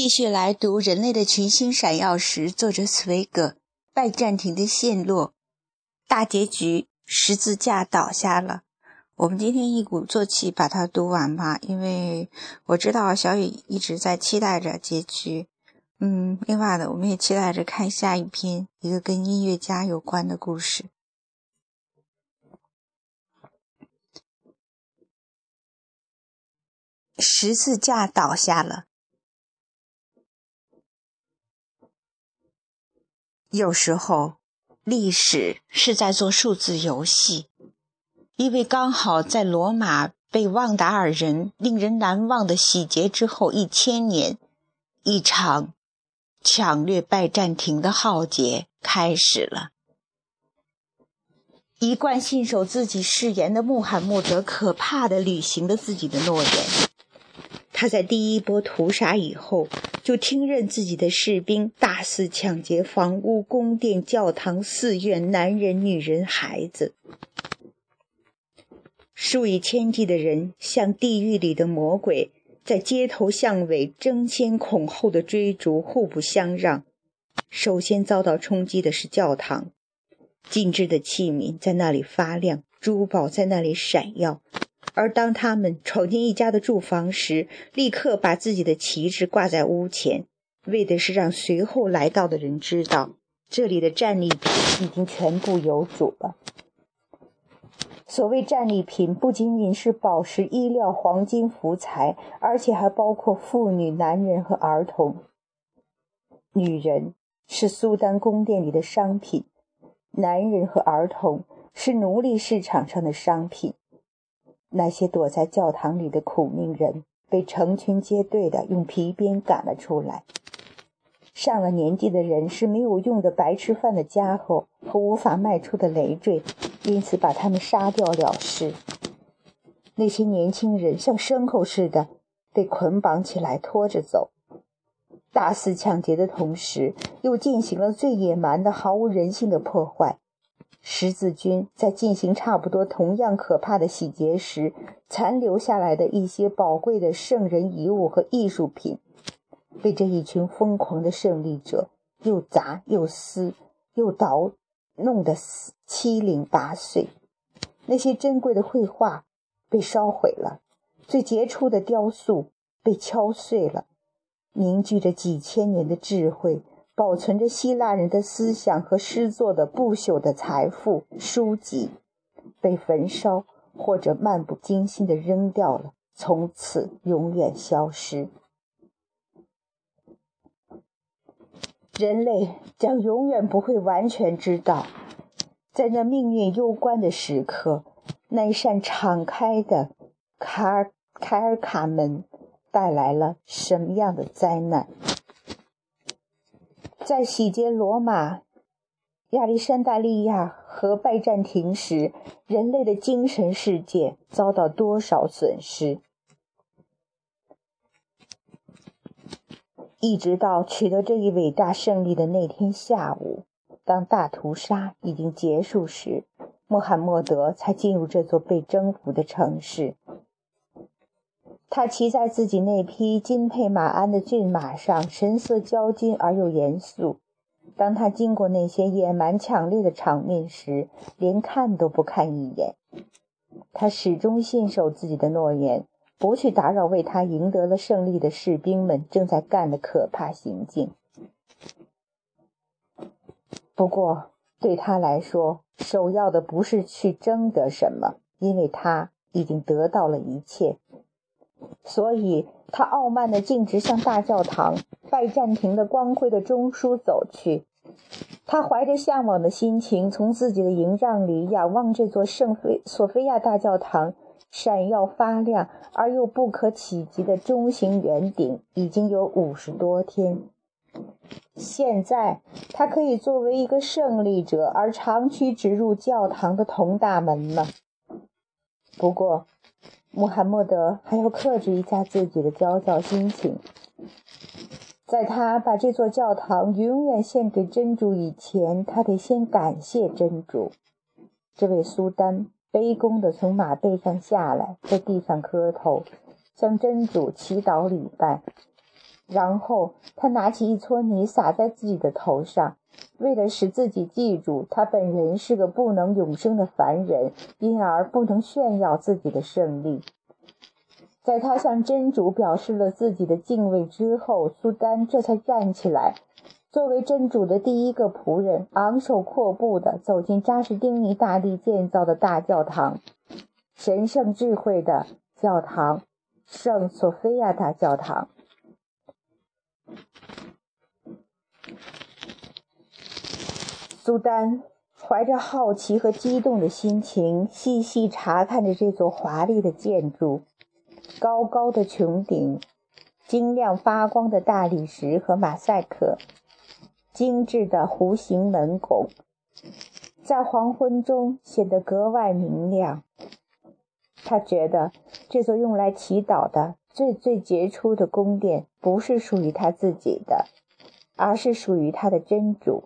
继续来读《人类的群星闪耀时》，作者茨威格。拜占庭的陷落，大结局，十字架倒下了。我们今天一鼓作气把它读完吧，因为我知道小雨一直在期待着结局。嗯，另外的，我们也期待着看下一篇一个跟音乐家有关的故事。十字架倒下了。有时候，历史是在做数字游戏，因为刚好在罗马被旺达尔人令人难忘的洗劫之后一千年，一场抢掠拜占庭的浩劫开始了。一贯信守自己誓言的穆罕默德，可怕的履行了自己的诺言。他在第一波屠杀以后，就听任自己的士兵大肆抢劫房屋、宫殿、教堂、寺院，男人、女人、孩子，数以千计的人像地狱里的魔鬼，在街头巷尾争先恐后的追逐，互不相让。首先遭到冲击的是教堂，精致的器皿在那里发亮，珠宝在那里闪耀。而当他们闯进一家的住房时，立刻把自己的旗帜挂在屋前，为的是让随后来到的人知道，这里的战利品已经全部有主了。所谓战利品，不仅仅是宝石、衣料、黄金、福财，而且还包括妇女、男人和儿童。女人是苏丹宫殿里的商品，男人和儿童是奴隶市场上的商品。那些躲在教堂里的苦命人被成群结队的用皮鞭赶了出来。上了年纪的人是没有用的白吃饭的家伙和无法迈出的累赘，因此把他们杀掉了事。那些年轻人像牲口似的被捆绑起来拖着走，大肆抢劫的同时，又进行了最野蛮的、毫无人性的破坏。十字军在进行差不多同样可怕的洗劫时，残留下来的一些宝贵的圣人遗物和艺术品，被这一群疯狂的胜利者又砸又撕又捣，弄得七零八碎。那些珍贵的绘画被烧毁了，最杰出的雕塑被敲碎了，凝聚着几千年的智慧。保存着希腊人的思想和诗作的不朽的财富书籍，被焚烧或者漫不经心地扔掉了，从此永远消失。人类将永远不会完全知道，在那命运攸关的时刻，那扇敞开的卡尔凯尔卡门带来了什么样的灾难。在洗劫罗马、亚历山大利亚和拜占庭时，人类的精神世界遭到多少损失？一直到取得这一伟大胜利的那天下午，当大屠杀已经结束时，穆罕默德才进入这座被征服的城市。他骑在自己那匹金配马鞍的骏马上，神色骄矜而又严肃。当他经过那些野蛮强烈的场面时，连看都不看一眼。他始终信守自己的诺言，不去打扰为他赢得了胜利的士兵们正在干的可怕行径。不过，对他来说，首要的不是去争得什么，因为他已经得到了一切。所以他傲慢地径直向大教堂拜占庭的光辉的中枢走去。他怀着向往的心情，从自己的营帐里仰望这座圣菲索菲亚大教堂闪耀发亮而又不可企及的中型圆顶，已经有五十多天。现在，他可以作为一个胜利者而长驱直入教堂的铜大门了。不过，穆罕默德还要克制一下自己的焦躁心情。在他把这座教堂永远献给真主以前，他得先感谢真主。这位苏丹卑躬地从马背上下来，在地上磕头，向真主祈祷礼拜。然后他拿起一撮泥撒在自己的头上，为了使自己记住他本人是个不能永生的凡人，因而不能炫耀自己的胜利。在他向真主表示了自己的敬畏之后，苏丹这才站起来，作为真主的第一个仆人，昂首阔步地走进扎什丁尼大帝建造的大教堂——神圣智慧的教堂，圣索菲亚大教堂。苏丹怀着好奇和激动的心情，细细查看着这座华丽的建筑。高高的穹顶，晶亮发光的大理石和马赛克，精致的弧形门拱，在黄昏中显得格外明亮。他觉得这座用来祈祷的最最杰出的宫殿不是属于他自己的，而是属于他的真主。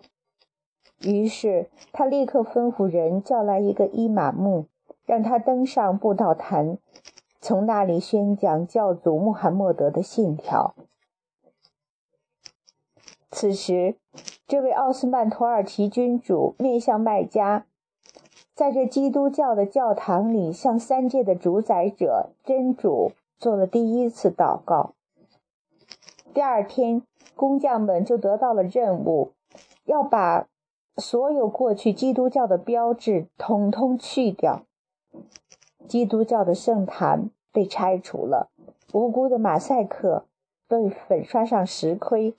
于是他立刻吩咐人叫来一个伊玛目，让他登上布道坛。从那里宣讲教祖穆罕默德的信条。此时，这位奥斯曼土耳其君主面向麦加，在这基督教的教堂里，向三界的主宰者真主做了第一次祷告。第二天，工匠们就得到了任务，要把所有过去基督教的标志统统去掉。基督教的圣坛被拆除了，无辜的马赛克被粉刷上石盔，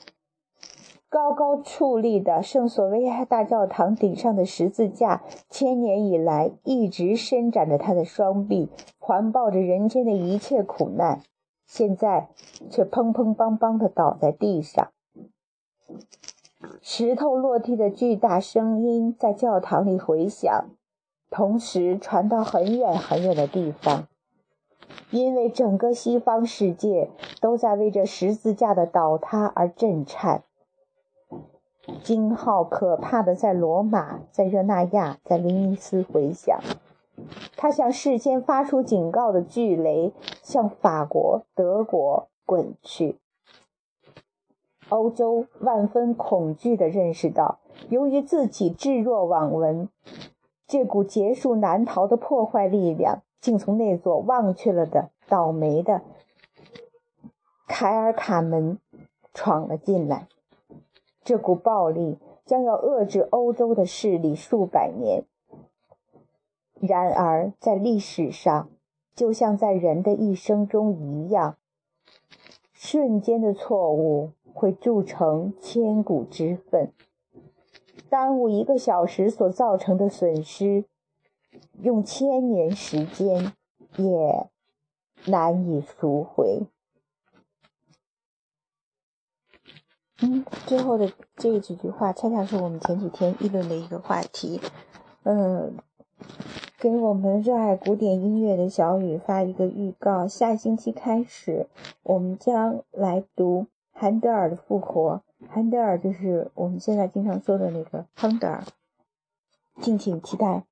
高高矗立的圣索菲亚大教堂顶上的十字架，千年以来一直伸展着他的双臂，环抱着人间的一切苦难，现在却砰砰梆梆地倒在地上。石头落地的巨大声音在教堂里回响。同时传到很远很远的地方，因为整个西方世界都在为这十字架的倒塌而震颤。惊号可怕的在罗马、在热那亚、在威尼斯回响，它像事先发出警告的巨雷，向法国、德国滚去。欧洲万分恐惧地认识到，由于自己置若罔闻。这股结束难逃的破坏力量，竟从那座忘却了的倒霉的凯尔卡门闯了进来。这股暴力将要遏制欧洲的势力数百年。然而，在历史上，就像在人的一生中一样，瞬间的错误会铸成千古之愤。耽误一个小时所造成的损失，用千年时间也难以赎回。嗯，最后的这几句话，恰恰是我们前几天议论的一个话题。嗯，给我们热爱古典音乐的小雨发一个预告：下星期开始，我们将来读韩德尔的《复活》。韩德尔就是我们现在经常说的那个亨德尔，敬请期待。